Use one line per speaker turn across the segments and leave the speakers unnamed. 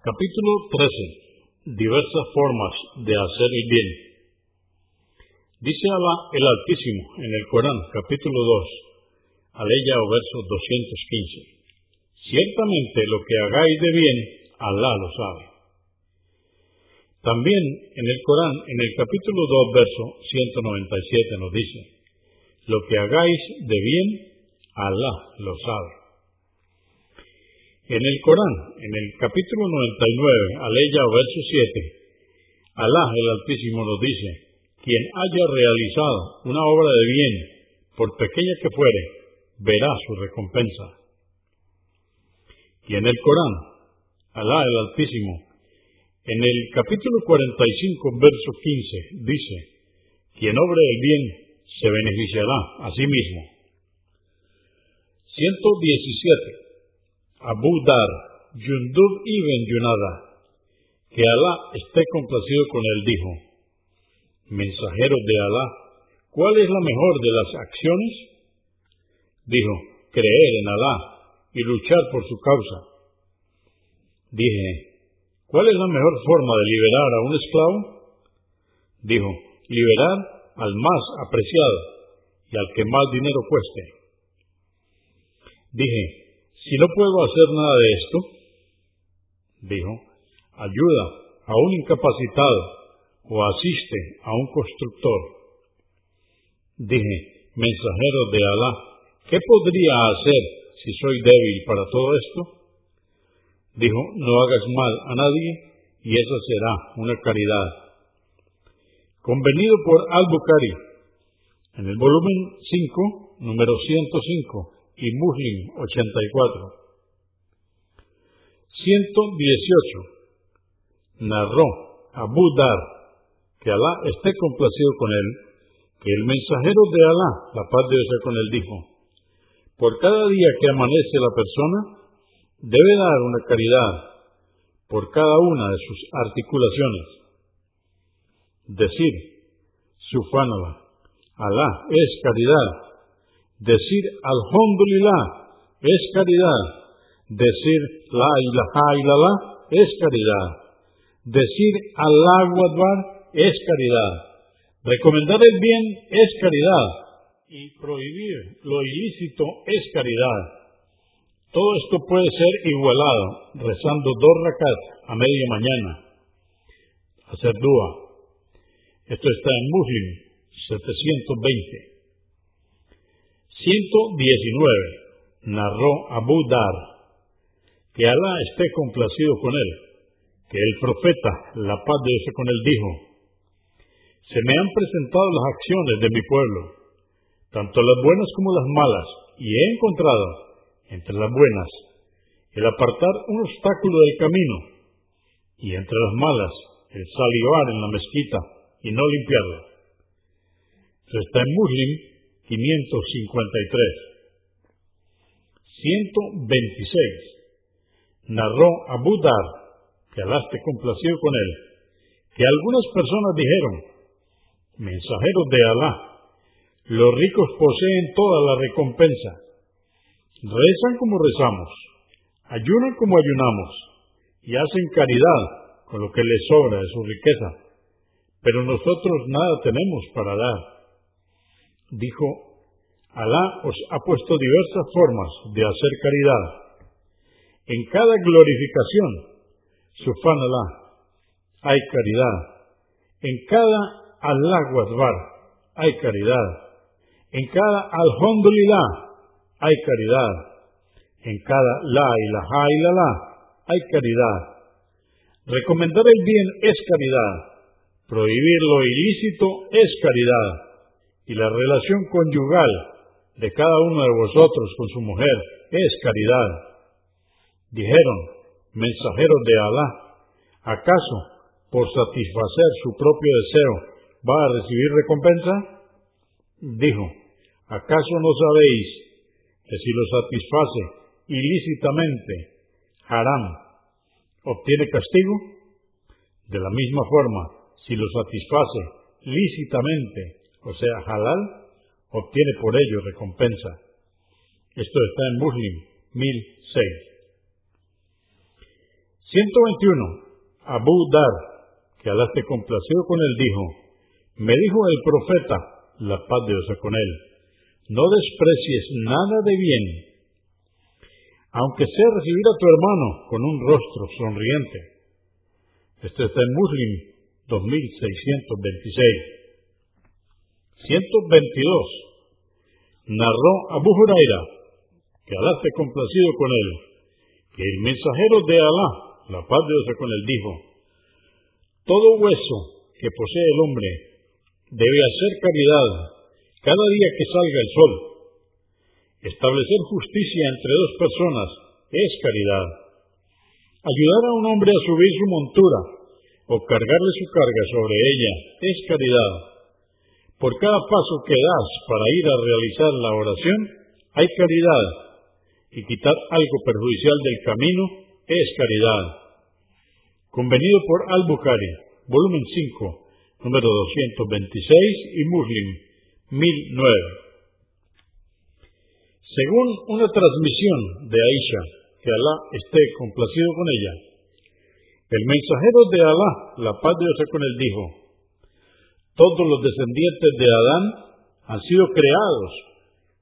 Capítulo 13. Diversas formas de hacer el bien. Dice Alá el Altísimo en el Corán, capítulo 2, aleya o verso 215. Ciertamente lo que hagáis de bien, Alá lo sabe. También en el Corán, en el capítulo 2, verso 197 nos dice, lo que hagáis de bien, Alá lo sabe. En el Corán, en el capítulo 99, aleya verso 7, Alá el Altísimo nos dice, quien haya realizado una obra de bien, por pequeña que fuere, verá su recompensa. Y en el Corán, Alá el Altísimo, en el capítulo 45, verso 15, dice, quien obre el bien se beneficiará a sí mismo. 117. Abu Dar, Yundub ibn Yunada, que Alá esté complacido con él, dijo, Mensajero de Alá, ¿cuál es la mejor de las acciones? Dijo, creer en Alá y luchar por su causa. Dije, ¿cuál es la mejor forma de liberar a un esclavo? Dijo, liberar al más apreciado y al que más dinero cueste. Dije, si no puedo hacer nada de esto, dijo, ayuda a un incapacitado o asiste a un constructor. Dije, mensajero de Alá, ¿qué podría hacer si soy débil para todo esto? Dijo, no hagas mal a nadie y esa será una caridad. Convenido por Al-Bukhari, en el volumen 5, número 105, y Muslim 84. 118. Narró Abu Dar, que Alá esté complacido con él, que el mensajero de Alá, la paz de Dios con él, dijo, por cada día que amanece la persona, debe dar una caridad por cada una de sus articulaciones. Decir, Subhanallah, Alá es caridad Decir Alhamdulillah es caridad. Decir La ilaha illallah es caridad. Decir Allah Akbar es caridad. Recomendar el bien es caridad. Y prohibir lo ilícito es caridad. Todo esto puede ser igualado rezando dos rakat a media mañana. Hacer dua. Esto está en Muslim 720. 119. Narró Abu Dar, que Alá esté complacido con él, que el profeta, la paz de Dios con él, dijo, se me han presentado las acciones de mi pueblo, tanto las buenas como las malas, y he encontrado, entre las buenas, el apartar un obstáculo del camino, y entre las malas, el salivar en la mezquita y no limpiarla. Esto está en Muslim 553. 126. Narró Abu Dar, que Alá esté complacido con él, que algunas personas dijeron, mensajeros de Alá, los ricos poseen toda la recompensa, rezan como rezamos, ayunan como ayunamos, y hacen caridad con lo que les sobra de su riqueza, pero nosotros nada tenemos para dar dijo, Alá os ha puesto diversas formas de hacer caridad. En cada glorificación, Alá, hay caridad. En cada Allah Akbar hay caridad. En cada Alhamdulillah hay caridad. En cada La ilaha illallah hay caridad. Recomendar el bien es caridad. Prohibir lo ilícito es caridad y la relación conyugal de cada uno de vosotros con su mujer es caridad. Dijeron, mensajeros de Alá, ¿acaso por satisfacer su propio deseo va a recibir recompensa? Dijo, ¿acaso no sabéis que si lo satisface ilícitamente, haram, obtiene castigo? De la misma forma, si lo satisface lícitamente, o sea, halal, obtiene por ello recompensa. Esto está en Muslim 1006. 121. Abu Dar, que Alá esté complacido con él, dijo, me dijo el profeta, la paz de Dios con él, no desprecies nada de bien, aunque sea recibir a tu hermano con un rostro sonriente. Este está en Muslim 2626. 122. Narró Abu Huraira, que Alá esté complacido con él, que el mensajero de Alá, la paz de Dios con él, dijo, todo hueso que posee el hombre debe hacer caridad cada día que salga el sol. Establecer justicia entre dos personas es caridad. Ayudar a un hombre a subir su montura o cargarle su carga sobre ella es caridad. Por cada paso que das para ir a realizar la oración, hay caridad. Y quitar algo perjudicial del camino es caridad. Convenido por Al-Bukhari, volumen 5, número 226 y Muslim 1009. Según una transmisión de Aisha, que Alá esté complacido con ella, el mensajero de Alá, la paz de Dios con él, dijo, todos los descendientes de Adán han sido creados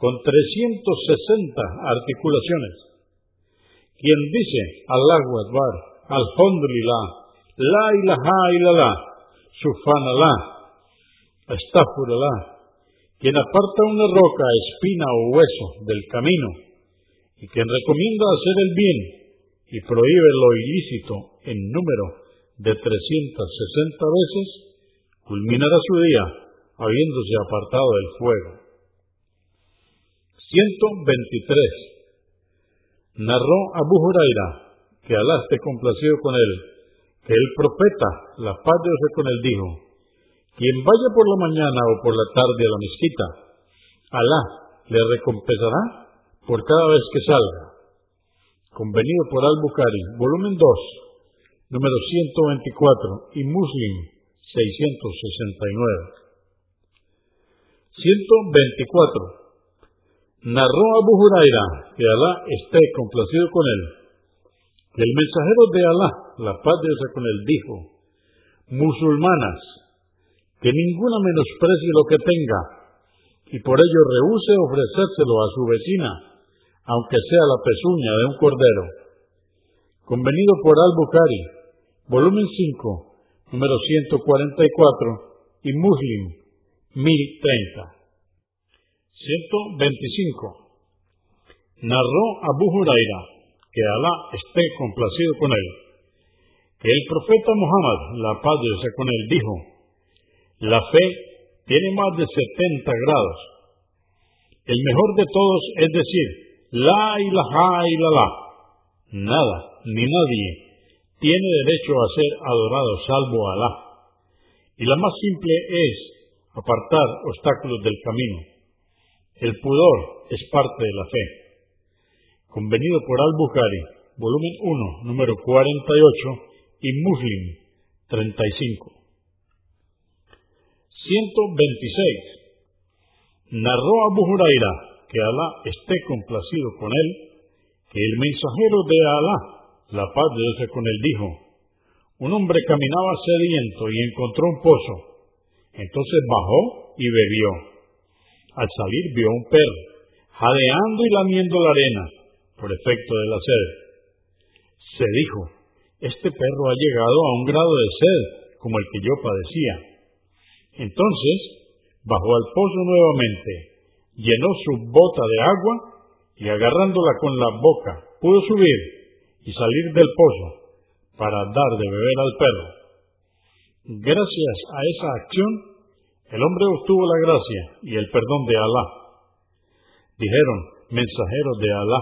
con 360 articulaciones. Quien dice Allahu Akbar, Alhamdulillah, La ilaha illallah, Subhanallah, Astaghfirullah, quien aparta una roca, espina o hueso del camino, y quien recomienda hacer el bien y prohíbe lo ilícito en número de 360 veces, culminará su día habiéndose apartado del fuego. 123. Narró Abu Huraira, que Alá esté complacido con él, que el profeta, la paz de con él, dijo, quien vaya por la mañana o por la tarde a la mezquita, Alá le recompensará por cada vez que salga. Convenido por Al-Bukhari, volumen 2, número 124 y Muslim 669. 124. Narró Abu Huraira, que Alá esté complacido con él, el mensajero de Alá, la paz de con él, dijo, musulmanas, que ninguna menosprecie lo que tenga, y por ello rehúse ofrecérselo a su vecina, aunque sea la pezuña de un cordero. Convenido por Al-Bukhari, volumen 5, número 144, y Muslim, 1030. 125. Narró Abu Huraira, que Alá esté complacido con él, que el profeta Muhammad, la paz de con él, dijo, la fe tiene más de 70 grados. El mejor de todos es decir, la ilaha la. Nada ni nadie tiene derecho a ser adorado salvo Alá. Y la más simple es apartar obstáculos del camino. El pudor es parte de la fe. Convenido por Al-Bukhari, volumen 1, número 48 y Muslim 35. 126. Narró Abu Huraira, que Alá esté complacido con él, que el mensajero de Alá, la paz de Dios con él, dijo, un hombre caminaba sediento y encontró un pozo. Entonces bajó y bebió. Al salir vio un perro, jadeando y lamiendo la arena, por efecto de la sed. Se dijo, este perro ha llegado a un grado de sed como el que yo padecía entonces bajó al pozo nuevamente, llenó su bota de agua y agarrándola con la boca pudo subir y salir del pozo para dar de beber al perro. Gracias a esa acción, el hombre obtuvo la gracia y el perdón de Alá. Dijeron, mensajeros de Alá,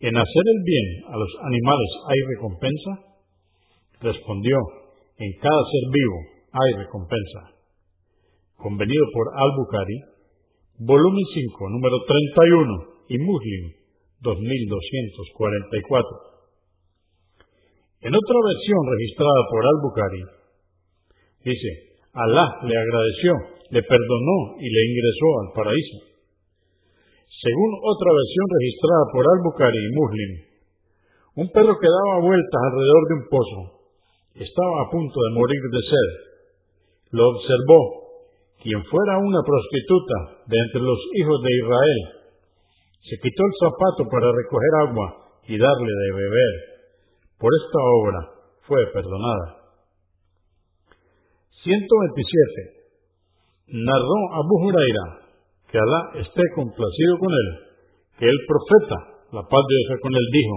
¿en hacer el bien a los animales hay recompensa? Respondió, en cada ser vivo hay recompensa convenido por Al-Bukhari, volumen 5, número 31, y Muslim, 2244. En otra versión registrada por Al-Bukhari, dice, Alá le agradeció, le perdonó y le ingresó al paraíso. Según otra versión registrada por Al-Bukhari y Muslim, Un perro que daba vueltas alrededor de un pozo. Estaba a punto de morir de sed. Lo observó quien fuera una prostituta de entre los hijos de Israel. Se quitó el zapato para recoger agua y darle de beber. Por esta obra fue perdonada. 127. Narró Abu Huraira, que Alá esté complacido con él, que el profeta, la paz de Dios con él, dijo,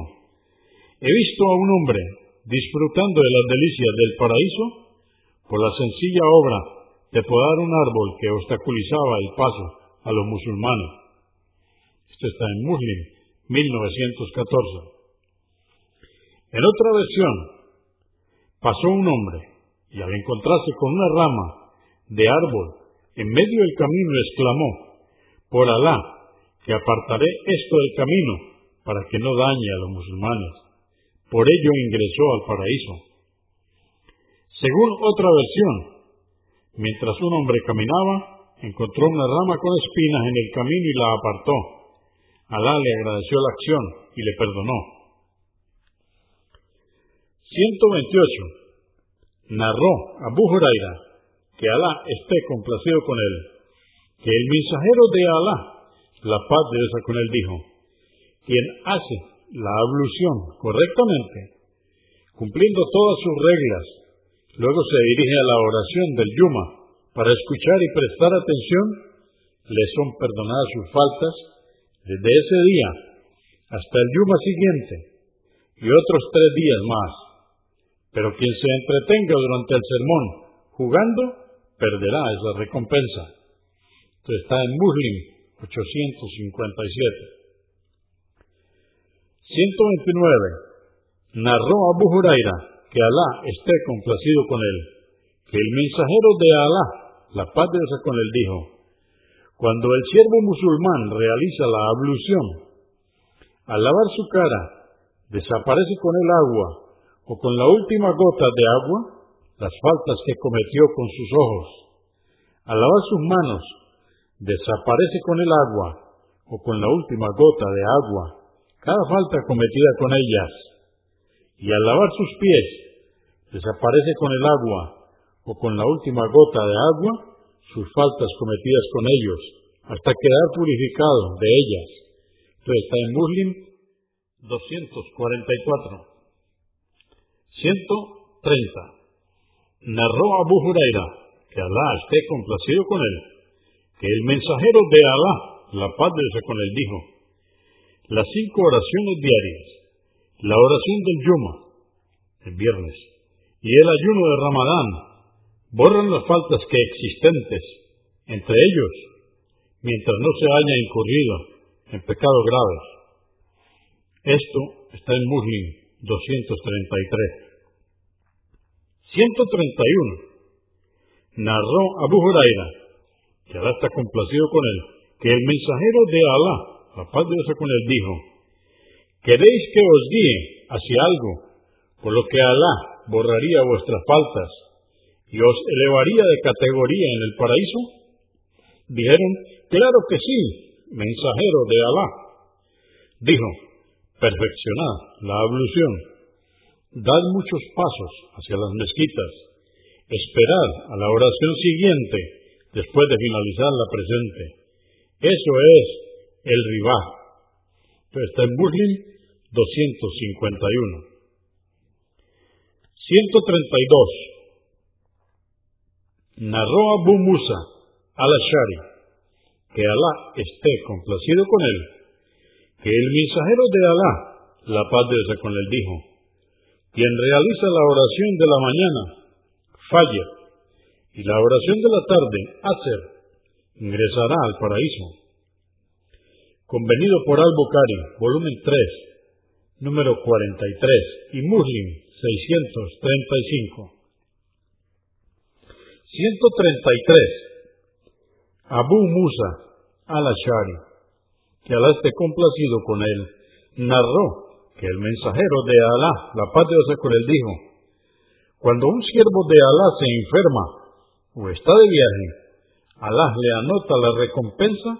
he visto a un hombre disfrutando de las delicias del paraíso por la sencilla obra de podar un árbol que obstaculizaba el paso a los musulmanes. Esto está en Muslim, 1914. En otra versión, pasó un hombre y al encontrarse con una rama de árbol en medio del camino exclamó, por Alá, que apartaré esto del camino para que no dañe a los musulmanes. Por ello ingresó al paraíso. Según otra versión, mientras un hombre caminaba, encontró una rama con espinas en el camino y la apartó. Alá le agradeció la acción y le perdonó. 128 narró Abu Huraira, que Alá esté complacido con él, que el mensajero de Alá, la paz de Dios con él, dijo, quien hace la ablución correctamente, cumpliendo todas sus reglas, luego se dirige a la oración del Yuma para escuchar y prestar atención, le son perdonadas sus faltas desde ese día hasta el Yuma siguiente y otros tres días más pero quien se entretenga durante el sermón jugando, perderá esa recompensa. Esto está en Muslim 857. 129. Narró Abu Huraira, que Alá esté complacido con él, que el mensajero de Alá, la paz de Dios con él, dijo, cuando el siervo musulmán realiza la ablución, al lavar su cara, desaparece con el agua o con la última gota de agua las faltas que cometió con sus ojos. Al lavar sus manos, desaparece con el agua o con la última gota de agua cada falta cometida con ellas. Y al lavar sus pies, desaparece con el agua o con la última gota de agua sus faltas cometidas con ellos, hasta quedar purificado de ellas. Esto está en Muslim 244. 130. Narró Abu Huraira, que Alá esté complacido con él, que el mensajero de Alá, la paz de con él, dijo, las cinco oraciones diarias, la oración del Yuma, el viernes, y el ayuno de Ramadán, borran las faltas que existentes entre ellos, mientras no se haya incurrido en pecados graves. Esto está en Muslim 233. 131. Narró Abu Huraira, que Alá está complacido con él, que el mensajero de Alá, la paz de Dios con él, dijo, ¿queréis que os guíe hacia algo, por lo que Alá borraría vuestras faltas y os elevaría de categoría en el paraíso? Dijeron, claro que sí, mensajero de Alá. Dijo, perfeccionad la ablución Dad muchos pasos hacia las mezquitas. Esperad a la oración siguiente después de finalizar la presente. Eso es el ribá. Está en Muslim 251. 132. Narró Abu Musa al-Ashari, que Alá esté complacido con él, que el mensajero de Alá, la paz de Dios con él, dijo, quien realiza la oración de la mañana, falla, y la oración de la tarde, hacer, ingresará al paraíso. Convenido por Al-Bukhari, volumen 3, número 43, y Muslim 635. 133. Abu Musa al-Ashari, que Alá esté complacido con él, narró que el mensajero de Alá, la paz de Dios con él, dijo, cuando un siervo de Alá se enferma o está de viaje, Alá le anota la recompensa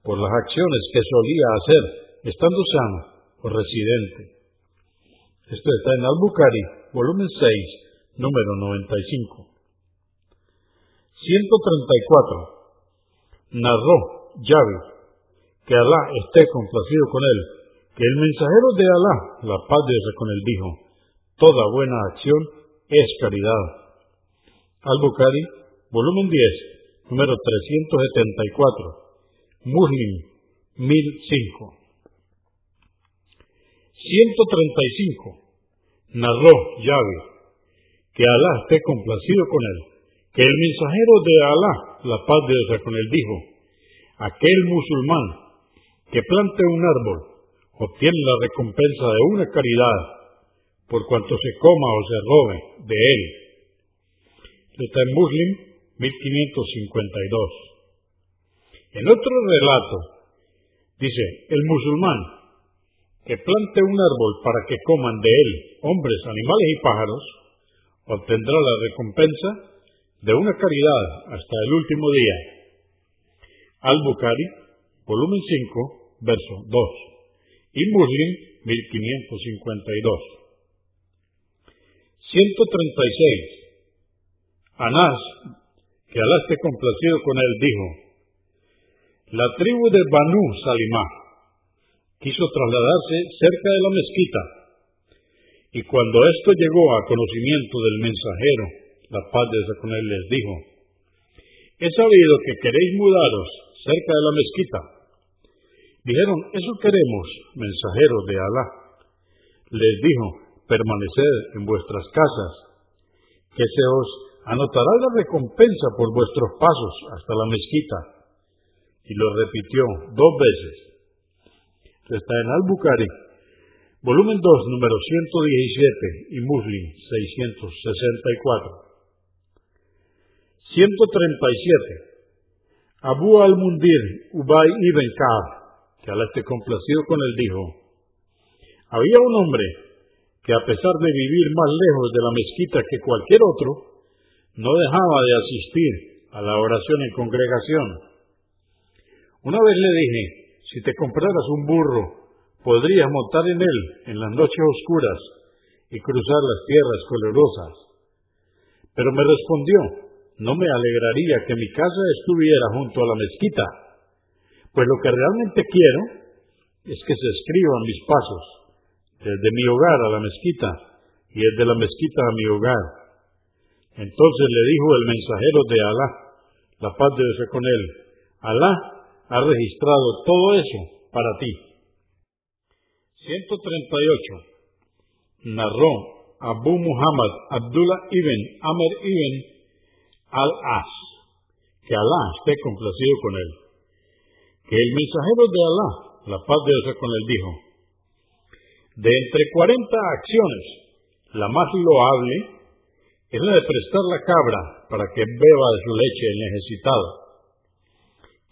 por las acciones que solía hacer estando sano o residente. Esto está en Al-Bukhari, volumen 6, número 95. 134. Narró Yahweh, que Alá esté complacido con él, que el mensajero de Alá, la paz de Dios con él, dijo, toda buena acción es caridad. Al-Bukhari, volumen 10, número 374. Muslim, 1005. 135. Narró Yahweh, que Alá esté complacido con él, que el mensajero de Alá, la paz de Dios con él, dijo, aquel musulmán que plante un árbol obtiene la recompensa de una caridad por cuanto se coma o se robe de él. Está en Muslim 1552. En otro relato dice, el musulmán que plante un árbol para que coman de él hombres, animales y pájaros, obtendrá la recompensa de una caridad hasta el último día. Al-Bukhari, volumen 5, verso 2. Y Muslim, 1552. 136. Anás, que Alá esté complacido con él, dijo, la tribu de Banu Salimah quiso trasladarse cerca de la mezquita, y cuando esto llegó a conocimiento del mensajero, la paz de con él les dijo, he sabido que queréis mudaros cerca de la mezquita. Dijeron, eso queremos, mensajero de Alá. Les dijo, permaneced en vuestras casas, que se os anotará la recompensa por vuestros pasos hasta la mezquita. Y lo repitió dos veces. Está en Al-Bukhari, volumen 2, número 117 y Muslim 664. 137. Abu al-Mundir Ubay ibn Ka'b, que al esté complacido con él, dijo, había un hombre que a pesar de vivir más lejos de la mezquita que cualquier otro, no dejaba de asistir a la oración en congregación. Una vez le dije, si te compraras un burro, podrías montar en él en las noches oscuras y cruzar las tierras colorosas. Pero me respondió, no me alegraría que mi casa estuviera junto a la mezquita, pues lo que realmente quiero es que se escriban mis pasos desde mi hogar a la mezquita y desde la mezquita a mi hogar. Entonces le dijo el mensajero de Alá, la paz de Dios con él, Alá ha registrado todo eso para ti. 138. Narró Abu Muhammad Abdullah ibn Amr ibn al-As, que Alá esté complacido con él. Que el mensajero de Alá, la paz de Dios con él, dijo, de entre cuarenta acciones, la más loable es la de prestar la cabra para que beba de su leche el necesitado.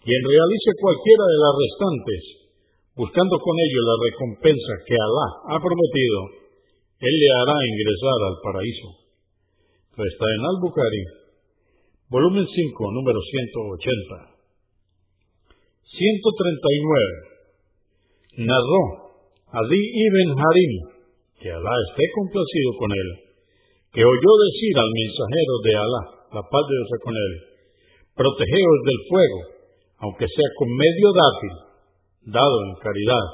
Quien realice cualquiera de las restantes, buscando con ello la recompensa que Alá ha prometido, él le hará ingresar al paraíso. está en Al-Bukhari, volumen 5, número 180. 139. Narró Adi ibn Harim, que Alá esté complacido con él, que oyó decir al mensajero de Alá, la paz de Dios con él, protegeos del fuego, aunque sea con medio dátil, dado en caridad,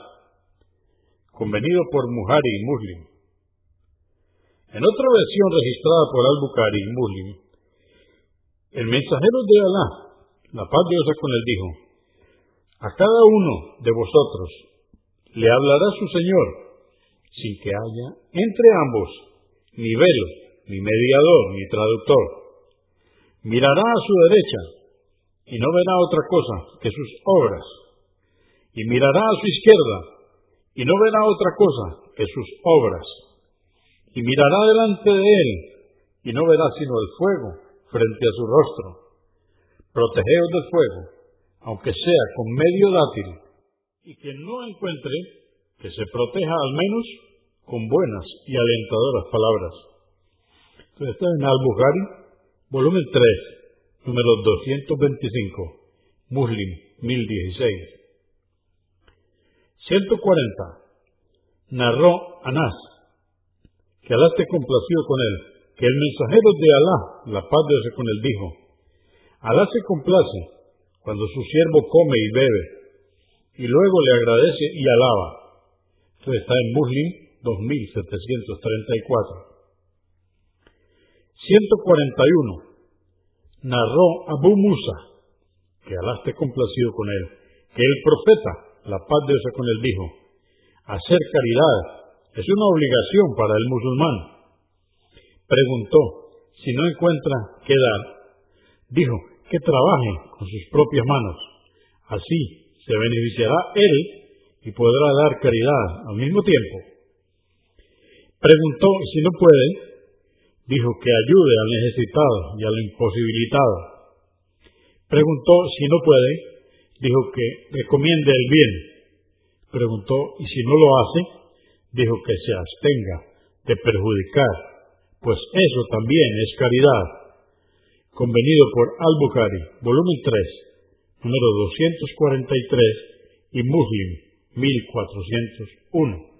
convenido por Muhari y Muslim. En otra versión registrada por Al-Bukhari y Muslim, el mensajero de Alá, la paz de Dios con él, dijo, a cada uno de vosotros le hablará su Señor, sin que haya entre ambos ni velo, ni mediador, ni traductor. Mirará a su derecha y no verá otra cosa que sus obras, y mirará a su izquierda y no verá otra cosa que sus obras, y mirará delante de él y no verá sino el fuego frente a su rostro. Protegeos del fuego, aunque sea con medio dátil, y quien no encuentre, que se proteja al menos con buenas y alentadoras palabras. Entonces está en Al-Bukhari, volumen 3, número 225, Muslim 1016. 140. Narró Anás, que Alá esté complacido con él, que el mensajero de Alá, la paz de con él, dijo, Alá se complace cuando su siervo come y bebe, y luego le agradece y alaba. Esto está en Muslim 2734. 141. Narró Abu Musa, que Alá complacido con él, que el profeta, la paz de Dios con él, dijo, hacer caridad es una obligación para el musulmán. Preguntó, si no encuentra qué dar, dijo, que trabaje con sus propias manos. Así se beneficiará él y podrá dar caridad al mismo tiempo. Preguntó, si no puede, dijo que ayude al necesitado y al imposibilitado. Preguntó, si no puede, dijo que recomiende el bien. Preguntó, y si no lo hace, dijo que se abstenga de perjudicar, pues eso también es caridad. Convenido por Al-Bukhari, volumen 3, número 243 y Muslim 1401.